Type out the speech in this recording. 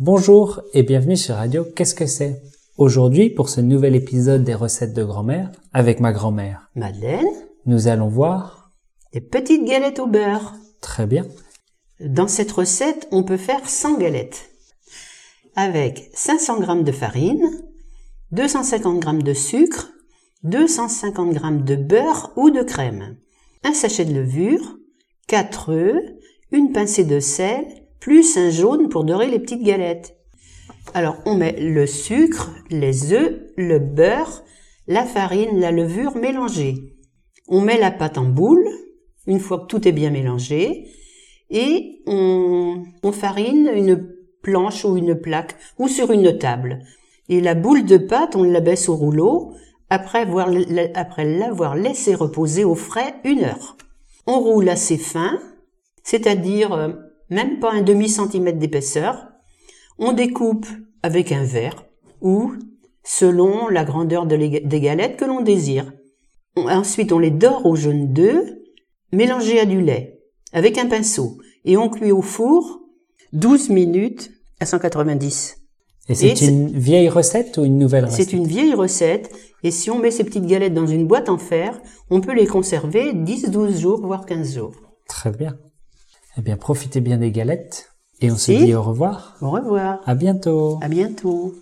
Bonjour et bienvenue sur Radio Qu'est-ce que c'est? Aujourd'hui, pour ce nouvel épisode des recettes de grand-mère, avec ma grand-mère, Madeleine, nous allons voir... des petites galettes au beurre. Très bien. Dans cette recette, on peut faire 100 galettes. Avec 500 g de farine, 250 g de sucre, 250 g de beurre ou de crème, un sachet de levure, 4 œufs, une pincée de sel, plus un jaune pour dorer les petites galettes. Alors on met le sucre, les œufs, le beurre, la farine, la levure mélangée. On met la pâte en boule, une fois que tout est bien mélangé, et on, farine une planche ou une plaque ou sur une table. Et la boule de pâte, on la baisse au rouleau après l'avoir laissé reposer au frais une heure. On roule assez fin, c'est-à-dire euh, même pas un demi centimètre d'épaisseur. On découpe avec un verre ou selon la grandeur des galettes que l'on désire. Ensuite, on les dore au jaune d'œuf, mélangé à du lait, avec un pinceau, et on cuit au four 12 minutes à 190. Et c'est une vieille recette ou une nouvelle recette? C'est une vieille recette, et si on met ces petites galettes dans une boîte en fer, on peut les conserver 10-12 jours, voire 15 jours. Très bien. Eh bien, profitez bien des galettes, et on se dit au revoir. Au revoir. À bientôt. À bientôt.